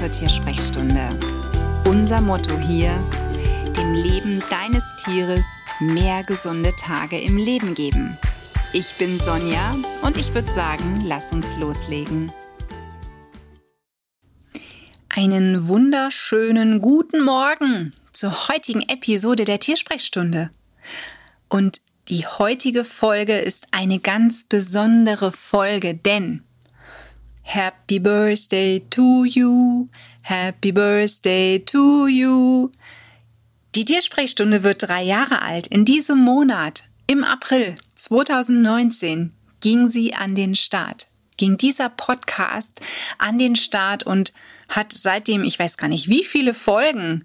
zur Tiersprechstunde. Unser Motto hier, dem Leben deines Tieres mehr gesunde Tage im Leben geben. Ich bin Sonja und ich würde sagen, lass uns loslegen. Einen wunderschönen guten Morgen zur heutigen Episode der Tiersprechstunde. Und die heutige Folge ist eine ganz besondere Folge, denn Happy Birthday to you, Happy Birthday to you. Die Tiersprechstunde wird drei Jahre alt. In diesem Monat, im April 2019, ging sie an den Start. Ging dieser Podcast an den Start und hat seitdem, ich weiß gar nicht wie viele Folgen,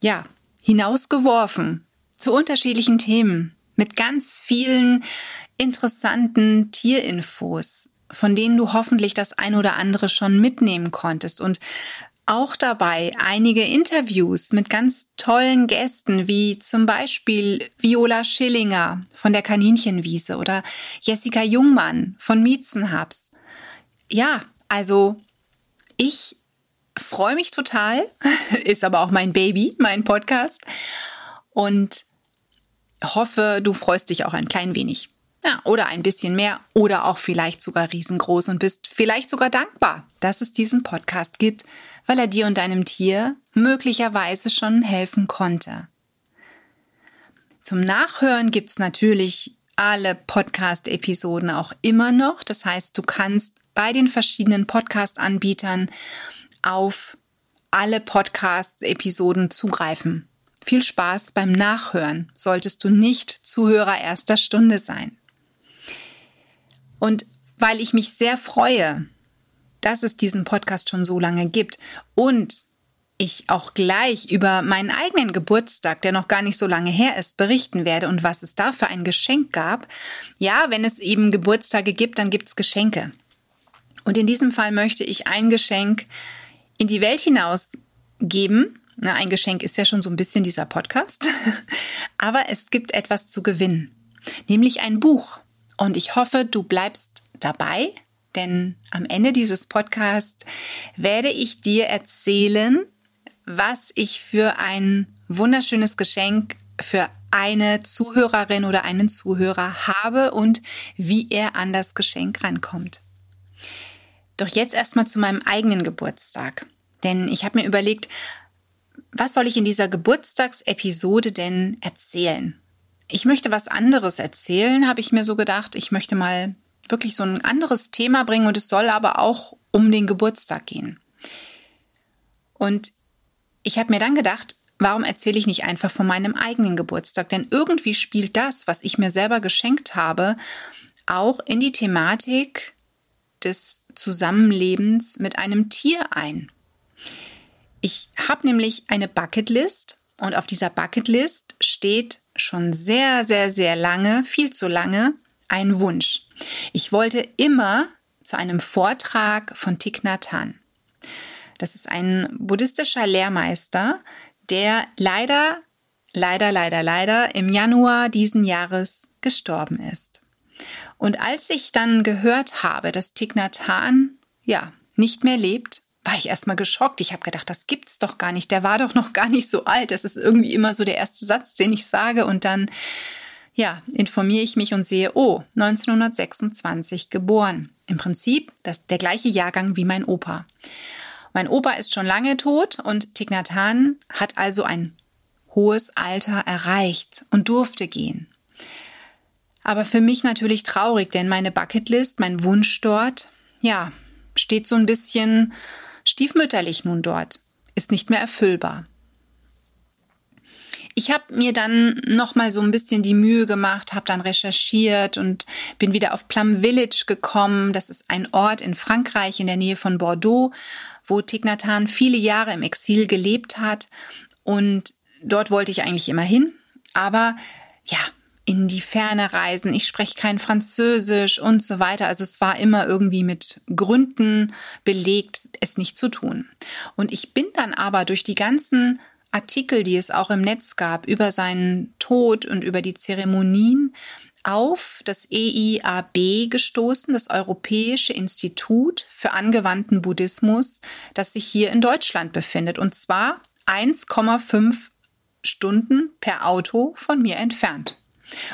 ja, hinausgeworfen zu unterschiedlichen Themen mit ganz vielen interessanten Tierinfos, von denen du hoffentlich das ein oder andere schon mitnehmen konntest und auch dabei einige Interviews mit ganz tollen Gästen, wie zum Beispiel Viola Schillinger von der Kaninchenwiese oder Jessica Jungmann von Miezenhubs. Ja, also ich freue mich total, ist aber auch mein Baby, mein Podcast und hoffe, du freust dich auch ein klein wenig. Ja, oder ein bisschen mehr oder auch vielleicht sogar riesengroß und bist vielleicht sogar dankbar, dass es diesen Podcast gibt, weil er dir und deinem Tier möglicherweise schon helfen konnte. Zum Nachhören gibt's natürlich alle Podcast-Episoden auch immer noch. Das heißt, du kannst bei den verschiedenen Podcast-Anbietern auf alle Podcast-Episoden zugreifen. Viel Spaß beim Nachhören, solltest du nicht Zuhörer erster Stunde sein. Und weil ich mich sehr freue, dass es diesen Podcast schon so lange gibt und ich auch gleich über meinen eigenen Geburtstag, der noch gar nicht so lange her ist, berichten werde und was es da für ein Geschenk gab. Ja, wenn es eben Geburtstage gibt, dann gibt es Geschenke. Und in diesem Fall möchte ich ein Geschenk in die Welt hinaus geben. Na, ein Geschenk ist ja schon so ein bisschen dieser Podcast. Aber es gibt etwas zu gewinnen, nämlich ein Buch. Und ich hoffe, du bleibst dabei, denn am Ende dieses Podcasts werde ich dir erzählen, was ich für ein wunderschönes Geschenk für eine Zuhörerin oder einen Zuhörer habe und wie er an das Geschenk rankommt. Doch jetzt erstmal zu meinem eigenen Geburtstag. Denn ich habe mir überlegt, was soll ich in dieser Geburtstagsepisode denn erzählen? Ich möchte was anderes erzählen, habe ich mir so gedacht. Ich möchte mal wirklich so ein anderes Thema bringen und es soll aber auch um den Geburtstag gehen. Und ich habe mir dann gedacht, warum erzähle ich nicht einfach von meinem eigenen Geburtstag? Denn irgendwie spielt das, was ich mir selber geschenkt habe, auch in die Thematik des Zusammenlebens mit einem Tier ein. Ich habe nämlich eine Bucketlist und auf dieser Bucketlist steht schon sehr, sehr, sehr lange, viel zu lange, ein Wunsch. Ich wollte immer zu einem Vortrag von Thich Nhat Hanh. Das ist ein buddhistischer Lehrmeister, der leider, leider, leider, leider im Januar diesen Jahres gestorben ist. Und als ich dann gehört habe, dass Thich Nhat Hanh, ja, nicht mehr lebt, war ich erstmal geschockt. Ich habe gedacht, das gibt's doch gar nicht. Der war doch noch gar nicht so alt. Das ist irgendwie immer so der erste Satz, den ich sage und dann ja, informiere ich mich und sehe, oh, 1926 geboren. Im Prinzip das, der gleiche Jahrgang wie mein Opa. Mein Opa ist schon lange tot und Hanh hat also ein hohes Alter erreicht und durfte gehen. Aber für mich natürlich traurig, denn meine Bucketlist, mein Wunsch dort, ja, steht so ein bisschen stiefmütterlich nun dort, ist nicht mehr erfüllbar. Ich habe mir dann noch mal so ein bisschen die Mühe gemacht, habe dann recherchiert und bin wieder auf Plum Village gekommen. Das ist ein Ort in Frankreich in der Nähe von Bordeaux, wo Hanh viele Jahre im Exil gelebt hat und dort wollte ich eigentlich immer hin, aber ja, in die Ferne reisen, ich spreche kein Französisch und so weiter. Also es war immer irgendwie mit Gründen belegt, es nicht zu tun. Und ich bin dann aber durch die ganzen Artikel, die es auch im Netz gab, über seinen Tod und über die Zeremonien, auf das EIAB gestoßen, das Europäische Institut für angewandten Buddhismus, das sich hier in Deutschland befindet. Und zwar 1,5 Stunden per Auto von mir entfernt.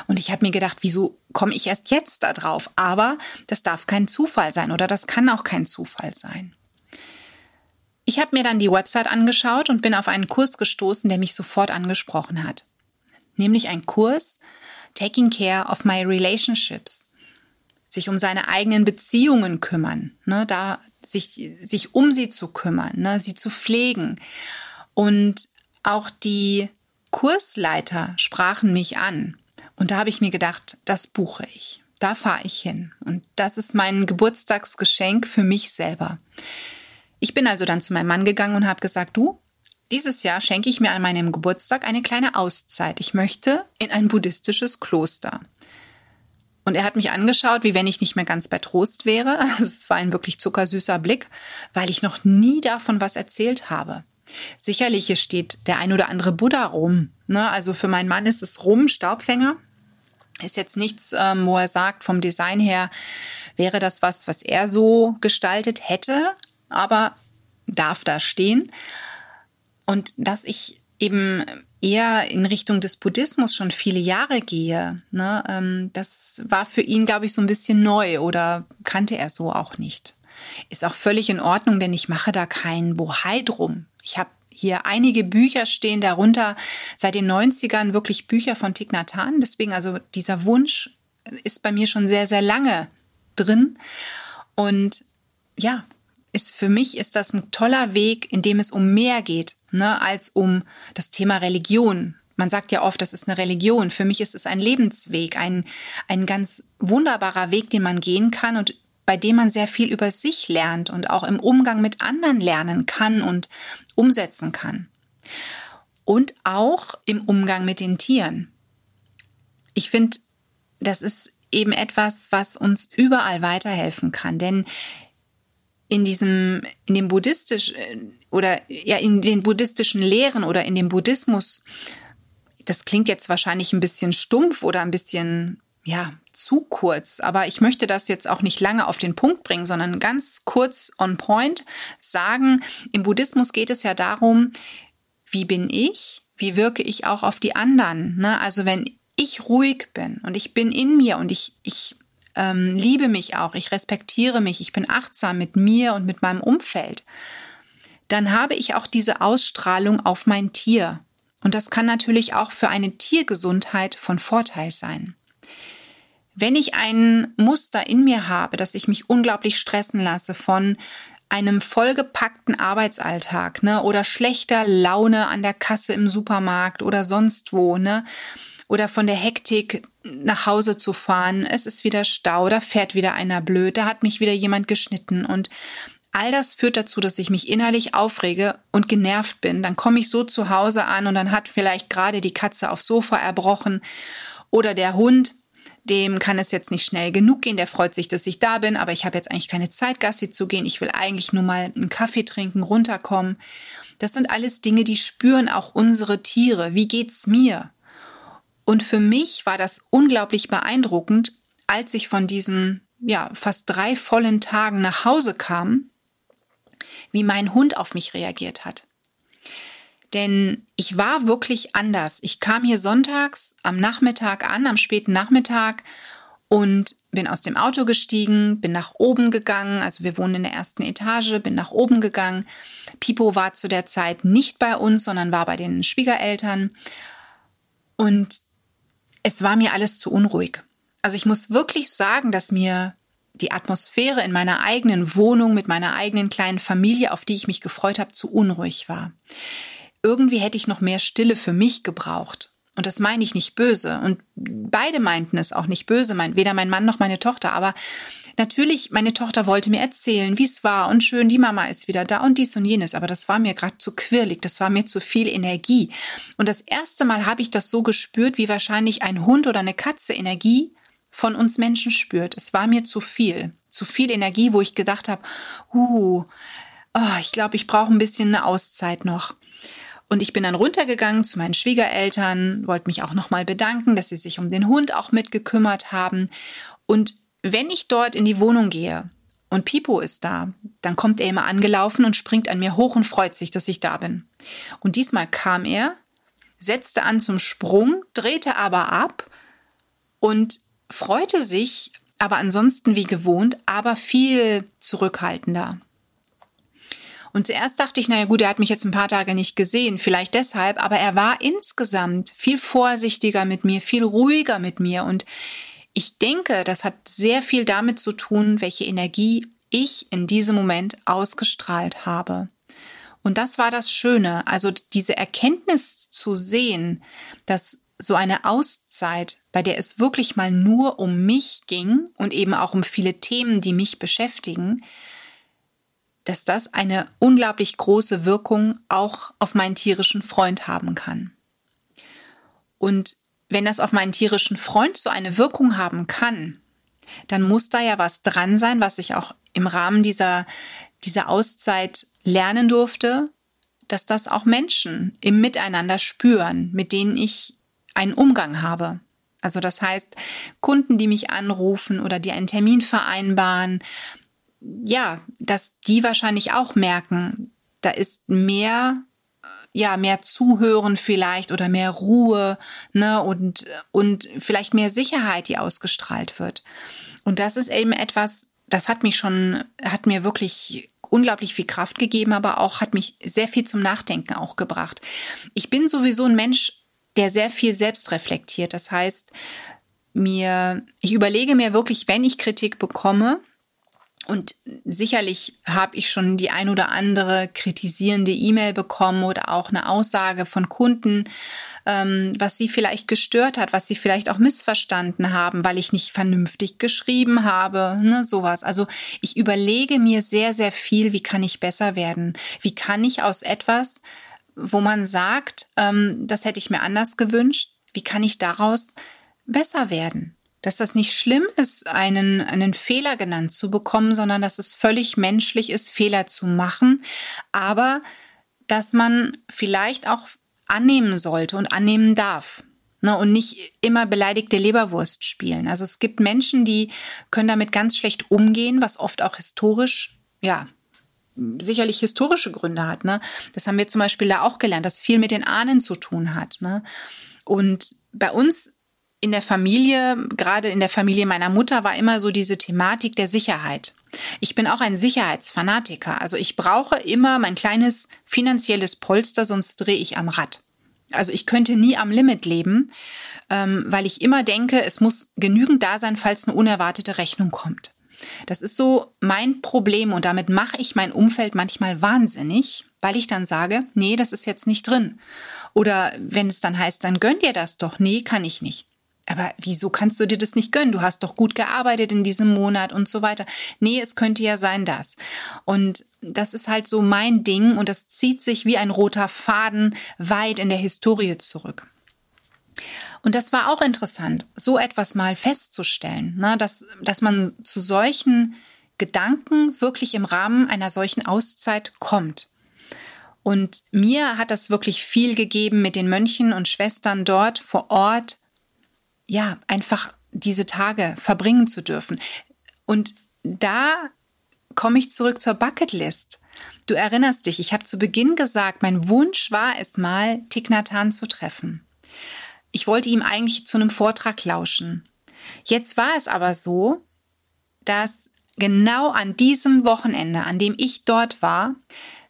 Und ich habe mir gedacht, wieso komme ich erst jetzt da drauf? Aber das darf kein Zufall sein oder das kann auch kein Zufall sein. Ich habe mir dann die Website angeschaut und bin auf einen Kurs gestoßen, der mich sofort angesprochen hat. Nämlich ein Kurs Taking Care of My Relationships. Sich um seine eigenen Beziehungen kümmern, ne, da sich, sich um sie zu kümmern, ne, sie zu pflegen. Und auch die Kursleiter sprachen mich an. Und da habe ich mir gedacht, das buche ich. Da fahre ich hin. Und das ist mein Geburtstagsgeschenk für mich selber. Ich bin also dann zu meinem Mann gegangen und habe gesagt, du, dieses Jahr schenke ich mir an meinem Geburtstag eine kleine Auszeit. Ich möchte in ein buddhistisches Kloster. Und er hat mich angeschaut, wie wenn ich nicht mehr ganz bei Trost wäre. Also es war ein wirklich zuckersüßer Blick, weil ich noch nie davon was erzählt habe. Sicherlich hier steht der ein oder andere Buddha rum. Ne? Also für meinen Mann ist es rum, Staubfänger. Ist jetzt nichts, ähm, wo er sagt, vom Design her wäre das was, was er so gestaltet hätte, aber darf da stehen. Und dass ich eben eher in Richtung des Buddhismus schon viele Jahre gehe, ne, ähm, das war für ihn, glaube ich, so ein bisschen neu oder kannte er so auch nicht. Ist auch völlig in Ordnung, denn ich mache da kein Bohai drum. Ich habe hier einige Bücher stehen, darunter seit den 90ern wirklich Bücher von Thich Nhat Hanh. Deswegen also dieser Wunsch ist bei mir schon sehr, sehr lange drin. Und ja, ist für mich ist das ein toller Weg, in dem es um mehr geht, ne, als um das Thema Religion. Man sagt ja oft, das ist eine Religion. Für mich ist es ein Lebensweg, ein, ein ganz wunderbarer Weg, den man gehen kann und bei dem man sehr viel über sich lernt und auch im Umgang mit anderen lernen kann und umsetzen kann. Und auch im Umgang mit den Tieren. Ich finde, das ist eben etwas, was uns überall weiterhelfen kann, denn in diesem, in dem buddhistisch oder ja, in den buddhistischen Lehren oder in dem Buddhismus, das klingt jetzt wahrscheinlich ein bisschen stumpf oder ein bisschen ja, zu kurz. Aber ich möchte das jetzt auch nicht lange auf den Punkt bringen, sondern ganz kurz on point sagen, im Buddhismus geht es ja darum, wie bin ich? Wie wirke ich auch auf die anderen? Ne? Also wenn ich ruhig bin und ich bin in mir und ich, ich ähm, liebe mich auch, ich respektiere mich, ich bin achtsam mit mir und mit meinem Umfeld, dann habe ich auch diese Ausstrahlung auf mein Tier. Und das kann natürlich auch für eine Tiergesundheit von Vorteil sein. Wenn ich ein Muster in mir habe, dass ich mich unglaublich stressen lasse von einem vollgepackten Arbeitsalltag, ne, oder schlechter Laune an der Kasse im Supermarkt oder sonst wo, ne, oder von der Hektik nach Hause zu fahren, es ist wieder Stau, da fährt wieder einer blöd, da hat mich wieder jemand geschnitten und all das führt dazu, dass ich mich innerlich aufrege und genervt bin. Dann komme ich so zu Hause an und dann hat vielleicht gerade die Katze aufs Sofa erbrochen oder der Hund dem kann es jetzt nicht schnell genug gehen, der freut sich, dass ich da bin, aber ich habe jetzt eigentlich keine Zeit, Gassi zu gehen. Ich will eigentlich nur mal einen Kaffee trinken, runterkommen. Das sind alles Dinge, die spüren auch unsere Tiere. Wie geht's mir? Und für mich war das unglaublich beeindruckend, als ich von diesen ja, fast drei vollen Tagen nach Hause kam, wie mein Hund auf mich reagiert hat. Denn ich war wirklich anders. Ich kam hier sonntags am Nachmittag an, am späten Nachmittag und bin aus dem Auto gestiegen, bin nach oben gegangen. Also wir wohnen in der ersten Etage, bin nach oben gegangen. Pipo war zu der Zeit nicht bei uns, sondern war bei den Schwiegereltern. Und es war mir alles zu unruhig. Also ich muss wirklich sagen, dass mir die Atmosphäre in meiner eigenen Wohnung mit meiner eigenen kleinen Familie, auf die ich mich gefreut habe, zu unruhig war irgendwie hätte ich noch mehr Stille für mich gebraucht. Und das meine ich nicht böse. Und beide meinten es auch nicht böse, weder mein Mann noch meine Tochter. Aber natürlich, meine Tochter wollte mir erzählen, wie es war und schön, die Mama ist wieder da und dies und jenes. Aber das war mir gerade zu quirlig, das war mir zu viel Energie. Und das erste Mal habe ich das so gespürt, wie wahrscheinlich ein Hund oder eine Katze Energie von uns Menschen spürt. Es war mir zu viel, zu viel Energie, wo ich gedacht habe, uh, oh, ich glaube, ich brauche ein bisschen eine Auszeit noch. Und ich bin dann runtergegangen zu meinen Schwiegereltern, wollte mich auch nochmal bedanken, dass sie sich um den Hund auch mitgekümmert haben. Und wenn ich dort in die Wohnung gehe und Pipo ist da, dann kommt er immer angelaufen und springt an mir hoch und freut sich, dass ich da bin. Und diesmal kam er, setzte an zum Sprung, drehte aber ab und freute sich, aber ansonsten wie gewohnt, aber viel zurückhaltender. Und zuerst dachte ich, naja gut, er hat mich jetzt ein paar Tage nicht gesehen, vielleicht deshalb, aber er war insgesamt viel vorsichtiger mit mir, viel ruhiger mit mir. Und ich denke, das hat sehr viel damit zu tun, welche Energie ich in diesem Moment ausgestrahlt habe. Und das war das Schöne, also diese Erkenntnis zu sehen, dass so eine Auszeit, bei der es wirklich mal nur um mich ging und eben auch um viele Themen, die mich beschäftigen, dass das eine unglaublich große Wirkung auch auf meinen tierischen Freund haben kann. Und wenn das auf meinen tierischen Freund so eine Wirkung haben kann, dann muss da ja was dran sein, was ich auch im Rahmen dieser, dieser Auszeit lernen durfte, dass das auch Menschen im Miteinander spüren, mit denen ich einen Umgang habe. Also das heißt, Kunden, die mich anrufen oder die einen Termin vereinbaren, ja, dass die wahrscheinlich auch merken, da ist mehr ja, mehr Zuhören vielleicht oder mehr Ruhe, ne, und, und vielleicht mehr Sicherheit, die ausgestrahlt wird. Und das ist eben etwas, das hat mich schon, hat mir wirklich unglaublich viel Kraft gegeben, aber auch hat mich sehr viel zum Nachdenken auch gebracht. Ich bin sowieso ein Mensch, der sehr viel selbst reflektiert. Das heißt, mir, ich überlege mir wirklich, wenn ich Kritik bekomme, und sicherlich habe ich schon die ein oder andere kritisierende E-Mail bekommen oder auch eine Aussage von Kunden, ähm, was sie vielleicht gestört hat, was sie vielleicht auch missverstanden haben, weil ich nicht vernünftig geschrieben habe, ne, sowas. Also ich überlege mir sehr, sehr viel, wie kann ich besser werden? Wie kann ich aus etwas, wo man sagt, ähm, das hätte ich mir anders gewünscht, wie kann ich daraus besser werden? Dass das nicht schlimm ist, einen, einen Fehler genannt zu bekommen, sondern dass es völlig menschlich ist, Fehler zu machen, aber dass man vielleicht auch annehmen sollte und annehmen darf. Ne, und nicht immer beleidigte Leberwurst spielen. Also es gibt Menschen, die können damit ganz schlecht umgehen, was oft auch historisch, ja, sicherlich historische Gründe hat. Ne? Das haben wir zum Beispiel da auch gelernt, dass viel mit den Ahnen zu tun hat. Ne? Und bei uns in der Familie, gerade in der Familie meiner Mutter, war immer so diese Thematik der Sicherheit. Ich bin auch ein Sicherheitsfanatiker. Also ich brauche immer mein kleines finanzielles Polster, sonst drehe ich am Rad. Also ich könnte nie am Limit leben, ähm, weil ich immer denke, es muss genügend da sein, falls eine unerwartete Rechnung kommt. Das ist so mein Problem und damit mache ich mein Umfeld manchmal wahnsinnig, weil ich dann sage, nee, das ist jetzt nicht drin. Oder wenn es dann heißt, dann gönn dir das doch. Nee, kann ich nicht aber wieso kannst du dir das nicht gönnen? Du hast doch gut gearbeitet in diesem Monat und so weiter. Nee, es könnte ja sein, das. Und das ist halt so mein Ding und das zieht sich wie ein roter Faden weit in der Historie zurück. Und das war auch interessant, so etwas mal festzustellen, ne, dass, dass man zu solchen Gedanken wirklich im Rahmen einer solchen Auszeit kommt. Und mir hat das wirklich viel gegeben, mit den Mönchen und Schwestern dort vor Ort ja, einfach diese Tage verbringen zu dürfen. Und da komme ich zurück zur Bucketlist. Du erinnerst dich, ich habe zu Beginn gesagt, mein Wunsch war es mal, Hanh zu treffen. Ich wollte ihm eigentlich zu einem Vortrag lauschen. Jetzt war es aber so, dass genau an diesem Wochenende, an dem ich dort war,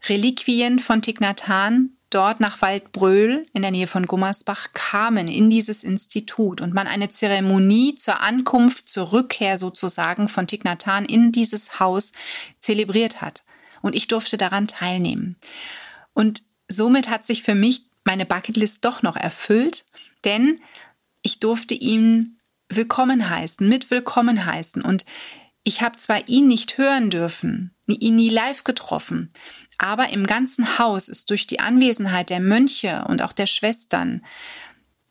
Reliquien von Hanh dort nach Waldbröl in der Nähe von Gummersbach kamen in dieses Institut und man eine Zeremonie zur Ankunft, zur Rückkehr sozusagen von Hanh in dieses Haus zelebriert hat. Und ich durfte daran teilnehmen. Und somit hat sich für mich meine Bucketlist doch noch erfüllt, denn ich durfte ihn willkommen heißen, mit willkommen heißen. Und ich habe zwar ihn nicht hören dürfen, ihn nie live getroffen, aber im ganzen Haus ist durch die Anwesenheit der Mönche und auch der Schwestern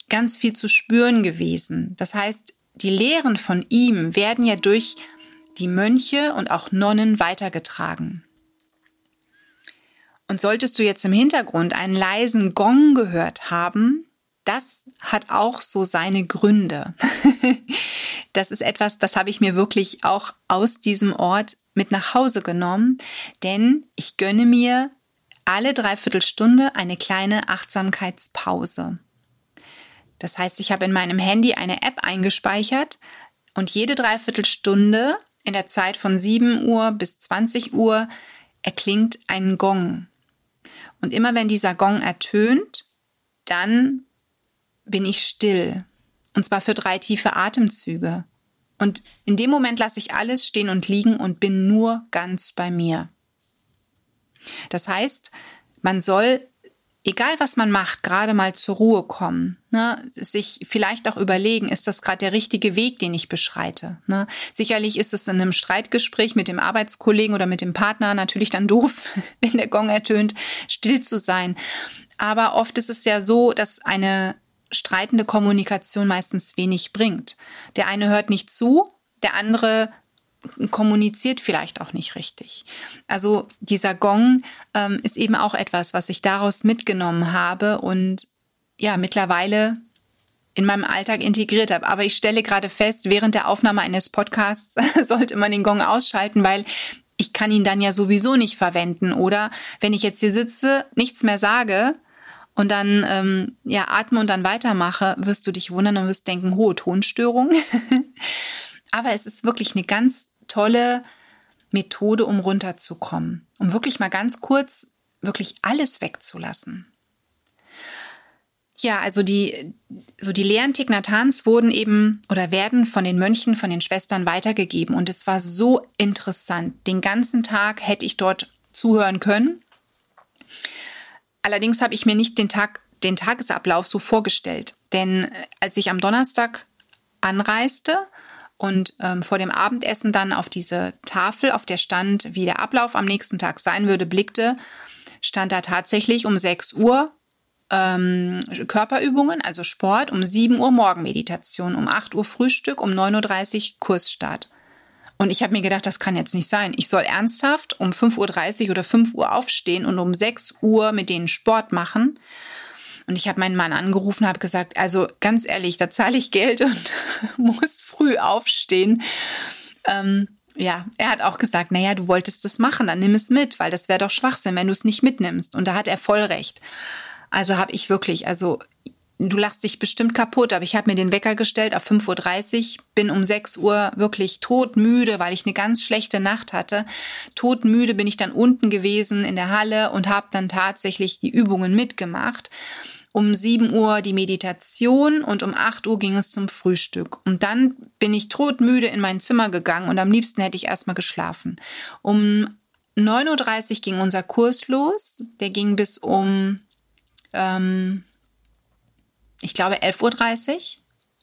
ganz viel zu spüren gewesen. Das heißt, die Lehren von ihm werden ja durch die Mönche und auch Nonnen weitergetragen. Und solltest du jetzt im Hintergrund einen leisen Gong gehört haben, das hat auch so seine Gründe. das ist etwas, das habe ich mir wirklich auch aus diesem Ort mit nach Hause genommen, denn ich gönne mir alle Dreiviertelstunde eine kleine Achtsamkeitspause. Das heißt, ich habe in meinem Handy eine App eingespeichert und jede Dreiviertelstunde in der Zeit von 7 Uhr bis 20 Uhr erklingt ein Gong. Und immer wenn dieser Gong ertönt, dann bin ich still. Und zwar für drei tiefe Atemzüge. Und in dem Moment lasse ich alles stehen und liegen und bin nur ganz bei mir. Das heißt, man soll, egal was man macht, gerade mal zur Ruhe kommen. Ne? Sich vielleicht auch überlegen, ist das gerade der richtige Weg, den ich beschreite. Ne? Sicherlich ist es in einem Streitgespräch mit dem Arbeitskollegen oder mit dem Partner natürlich dann doof, wenn der Gong ertönt, still zu sein. Aber oft ist es ja so, dass eine streitende Kommunikation meistens wenig bringt. Der eine hört nicht zu, der andere kommuniziert vielleicht auch nicht richtig. Also dieser Gong ähm, ist eben auch etwas, was ich daraus mitgenommen habe und ja, mittlerweile in meinem Alltag integriert habe. Aber ich stelle gerade fest, während der Aufnahme eines Podcasts sollte man den Gong ausschalten, weil ich kann ihn dann ja sowieso nicht verwenden. Oder wenn ich jetzt hier sitze, nichts mehr sage, und dann ähm, ja atme und dann weitermache, wirst du dich wundern und wirst denken, hohe Tonstörung. Aber es ist wirklich eine ganz tolle Methode, um runterzukommen, um wirklich mal ganz kurz wirklich alles wegzulassen. Ja, also die, so die Lehren Thich wurden eben oder werden von den Mönchen, von den Schwestern weitergegeben. Und es war so interessant. Den ganzen Tag hätte ich dort zuhören können. Allerdings habe ich mir nicht den Tag, den Tagesablauf so vorgestellt. Denn äh, als ich am Donnerstag anreiste und ähm, vor dem Abendessen dann auf diese Tafel, auf der stand, wie der Ablauf am nächsten Tag sein würde, blickte, stand da tatsächlich um 6 Uhr ähm, Körperübungen, also Sport, um 7 Uhr Morgenmeditation, um 8 Uhr Frühstück, um 9.30 Uhr Kursstart. Und ich habe mir gedacht, das kann jetzt nicht sein. Ich soll ernsthaft um 5.30 Uhr oder 5 Uhr aufstehen und um 6 Uhr mit denen Sport machen. Und ich habe meinen Mann angerufen, habe gesagt, also ganz ehrlich, da zahle ich Geld und muss früh aufstehen. Ähm, ja, er hat auch gesagt, naja, du wolltest das machen, dann nimm es mit, weil das wäre doch Schwachsinn, wenn du es nicht mitnimmst. Und da hat er voll recht. Also habe ich wirklich, also du lachst dich bestimmt kaputt, aber ich habe mir den Wecker gestellt auf 5.30 Uhr, bin um 6 Uhr wirklich todmüde, weil ich eine ganz schlechte Nacht hatte. Todmüde bin ich dann unten gewesen in der Halle und habe dann tatsächlich die Übungen mitgemacht. Um 7 Uhr die Meditation und um 8 Uhr ging es zum Frühstück. Und dann bin ich todmüde in mein Zimmer gegangen und am liebsten hätte ich erstmal geschlafen. Um 9.30 Uhr ging unser Kurs los. Der ging bis um ähm, ich glaube, 11.30 Uhr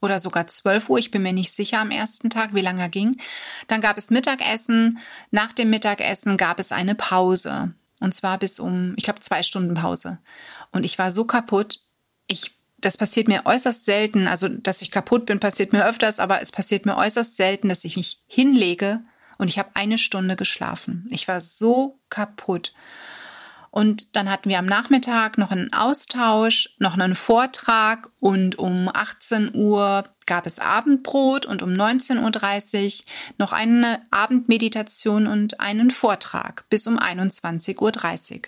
oder sogar 12 Uhr. Ich bin mir nicht sicher am ersten Tag, wie lange er ging. Dann gab es Mittagessen. Nach dem Mittagessen gab es eine Pause. Und zwar bis um, ich glaube, zwei Stunden Pause. Und ich war so kaputt. Ich, das passiert mir äußerst selten. Also, dass ich kaputt bin, passiert mir öfters, aber es passiert mir äußerst selten, dass ich mich hinlege und ich habe eine Stunde geschlafen. Ich war so kaputt. Und dann hatten wir am Nachmittag noch einen Austausch, noch einen Vortrag und um 18 Uhr gab es Abendbrot und um 19.30 Uhr noch eine Abendmeditation und einen Vortrag bis um 21.30 Uhr.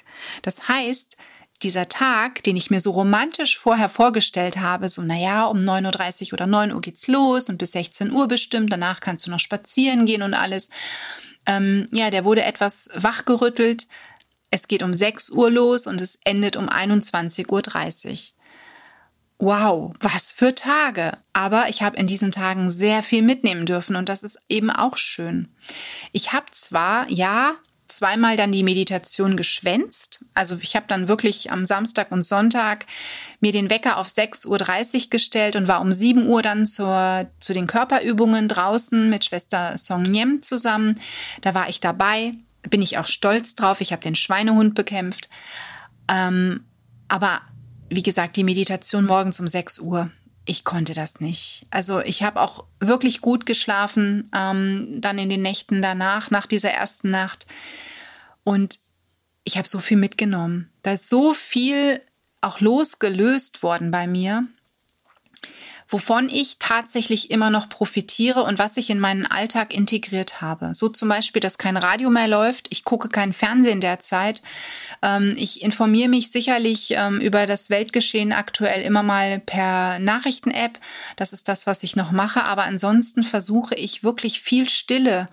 Das heißt, dieser Tag, den ich mir so romantisch vorher vorgestellt habe, so naja, um 9.30 Uhr oder 9 Uhr geht's los und bis 16 Uhr bestimmt, danach kannst du noch spazieren gehen und alles. Ähm, ja, der wurde etwas wachgerüttelt, es geht um 6 Uhr los und es endet um 21.30 Uhr. Wow, was für Tage. Aber ich habe in diesen Tagen sehr viel mitnehmen dürfen und das ist eben auch schön. Ich habe zwar, ja, zweimal dann die Meditation geschwänzt. Also ich habe dann wirklich am Samstag und Sonntag mir den Wecker auf 6.30 Uhr gestellt und war um 7 Uhr dann zur, zu den Körperübungen draußen mit Schwester Song Niem zusammen. Da war ich dabei bin ich auch stolz drauf. Ich habe den Schweinehund bekämpft. Ähm, aber wie gesagt, die Meditation morgens um 6 Uhr, ich konnte das nicht. Also ich habe auch wirklich gut geschlafen, ähm, dann in den Nächten danach, nach dieser ersten Nacht. Und ich habe so viel mitgenommen. Da ist so viel auch losgelöst worden bei mir wovon ich tatsächlich immer noch profitiere und was ich in meinen Alltag integriert habe. So zum Beispiel, dass kein Radio mehr läuft, ich gucke kein Fernsehen derzeit, ähm, ich informiere mich sicherlich ähm, über das Weltgeschehen aktuell immer mal per Nachrichten-App. Das ist das, was ich noch mache. Aber ansonsten versuche ich wirklich viel Stille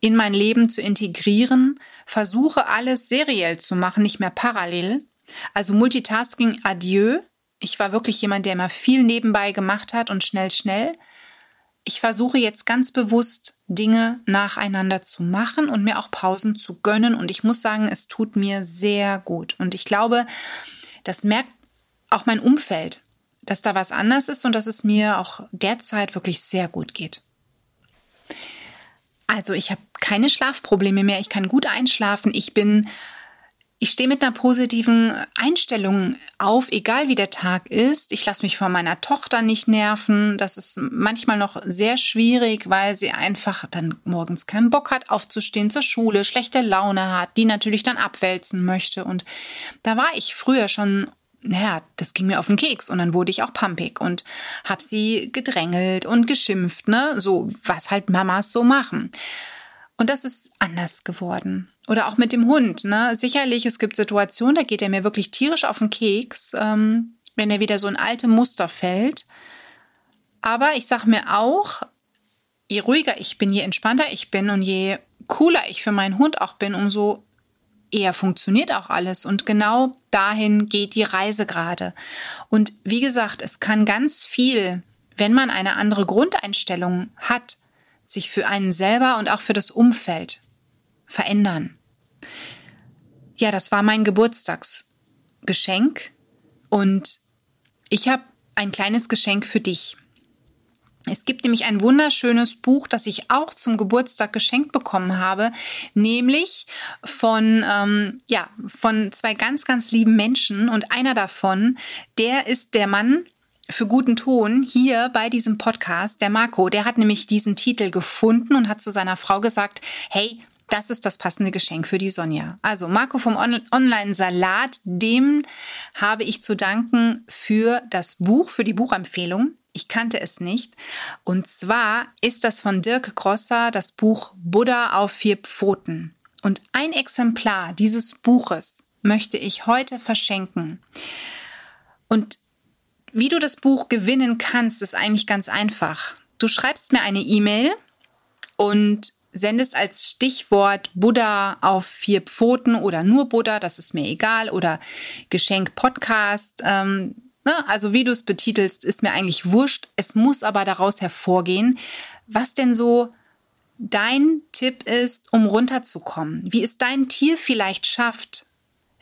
in mein Leben zu integrieren, versuche alles seriell zu machen, nicht mehr parallel. Also Multitasking adieu. Ich war wirklich jemand, der immer viel nebenbei gemacht hat und schnell, schnell. Ich versuche jetzt ganz bewusst Dinge nacheinander zu machen und mir auch Pausen zu gönnen. Und ich muss sagen, es tut mir sehr gut. Und ich glaube, das merkt auch mein Umfeld, dass da was anders ist und dass es mir auch derzeit wirklich sehr gut geht. Also ich habe keine Schlafprobleme mehr. Ich kann gut einschlafen. Ich bin ich stehe mit einer positiven Einstellung auf, egal wie der Tag ist. Ich lasse mich von meiner Tochter nicht nerven. Das ist manchmal noch sehr schwierig, weil sie einfach dann morgens keinen Bock hat, aufzustehen zur Schule, schlechte Laune hat, die natürlich dann abwälzen möchte. Und da war ich früher schon naja, das ging mir auf den Keks und dann wurde ich auch pumpig und hab sie gedrängelt und geschimpft, ne? So, was halt Mamas so machen. Und das ist anders geworden. Oder auch mit dem Hund. Ne? Sicherlich, es gibt Situationen, da geht er mir wirklich tierisch auf den Keks, ähm, wenn er wieder so ein alte Muster fällt. Aber ich sage mir auch, je ruhiger ich bin, je entspannter ich bin und je cooler ich für meinen Hund auch bin, umso eher funktioniert auch alles. Und genau dahin geht die Reise gerade. Und wie gesagt, es kann ganz viel, wenn man eine andere Grundeinstellung hat, sich für einen selber und auch für das Umfeld verändern. Ja, das war mein Geburtstagsgeschenk und ich habe ein kleines Geschenk für dich. Es gibt nämlich ein wunderschönes Buch, das ich auch zum Geburtstag geschenkt bekommen habe, nämlich von ähm, ja von zwei ganz ganz lieben Menschen und einer davon, der ist der Mann für guten Ton hier bei diesem Podcast. Der Marco, der hat nämlich diesen Titel gefunden und hat zu seiner Frau gesagt, hey, das ist das passende Geschenk für die Sonja. Also Marco vom On Online-Salat, dem habe ich zu danken für das Buch, für die Buchempfehlung. Ich kannte es nicht. Und zwar ist das von Dirk Grosser das Buch Buddha auf vier Pfoten. Und ein Exemplar dieses Buches möchte ich heute verschenken. Und wie du das Buch gewinnen kannst, ist eigentlich ganz einfach. Du schreibst mir eine E-Mail und sendest als Stichwort Buddha auf vier Pfoten oder nur Buddha, das ist mir egal, oder Geschenk Podcast. Ähm, ne? Also wie du es betitelst, ist mir eigentlich wurscht. Es muss aber daraus hervorgehen, was denn so dein Tipp ist, um runterzukommen. Wie es dein Tier vielleicht schafft,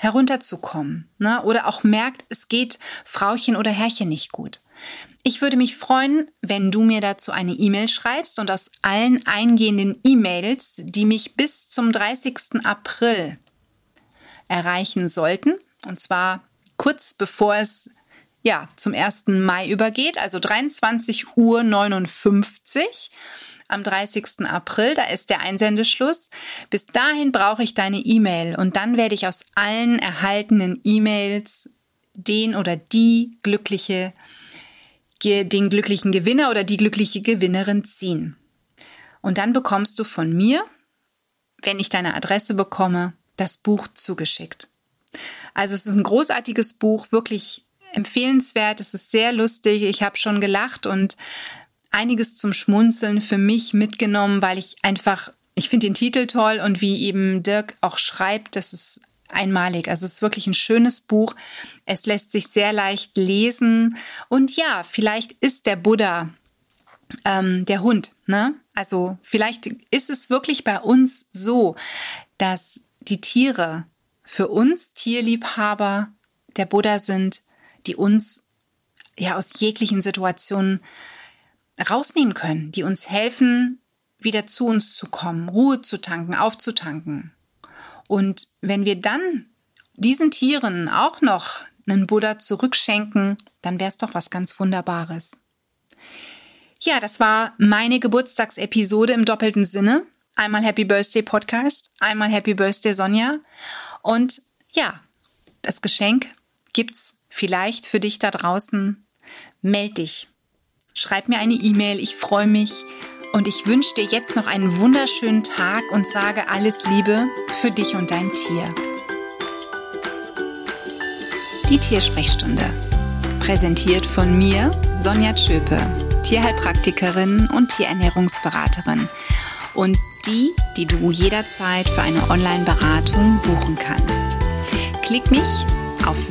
herunterzukommen ne? oder auch merkt, es geht Frauchen oder Herrchen nicht gut. Ich würde mich freuen, wenn du mir dazu eine E-Mail schreibst und aus allen eingehenden E-Mails, die mich bis zum 30. April erreichen sollten, und zwar kurz bevor es ja zum 1. Mai übergeht, also 23 Uhr 59 am 30. April, da ist der Einsendeschluss. Bis dahin brauche ich deine E-Mail und dann werde ich aus allen erhaltenen E-Mails den oder die glückliche, den glücklichen Gewinner oder die glückliche Gewinnerin ziehen. Und dann bekommst du von mir, wenn ich deine Adresse bekomme, das Buch zugeschickt. Also es ist ein großartiges Buch, wirklich empfehlenswert. Es ist sehr lustig. Ich habe schon gelacht und einiges zum Schmunzeln für mich mitgenommen, weil ich einfach, ich finde den Titel toll und wie eben Dirk auch schreibt, das ist einmalig. Also es ist wirklich ein schönes Buch. Es lässt sich sehr leicht lesen. Und ja, vielleicht ist der Buddha ähm, der Hund. Ne? Also vielleicht ist es wirklich bei uns so, dass die Tiere für uns Tierliebhaber der Buddha sind, die uns ja aus jeglichen Situationen rausnehmen können, die uns helfen, wieder zu uns zu kommen, Ruhe zu tanken, aufzutanken. Und wenn wir dann diesen Tieren auch noch einen Buddha zurückschenken, dann wäre es doch was ganz Wunderbares. Ja, das war meine Geburtstagsepisode im doppelten Sinne. Einmal Happy Birthday Podcast, einmal Happy Birthday Sonja. Und ja, das Geschenk gibt's vielleicht für dich da draußen. Meld dich. Schreib mir eine E-Mail. Ich freue mich. Und ich wünsche dir jetzt noch einen wunderschönen Tag und sage alles Liebe für dich und dein Tier. Die Tiersprechstunde. Präsentiert von mir, Sonja Tschöpe, Tierheilpraktikerin und Tierernährungsberaterin. Und die, die du jederzeit für eine Online-Beratung buchen kannst. Klick mich auf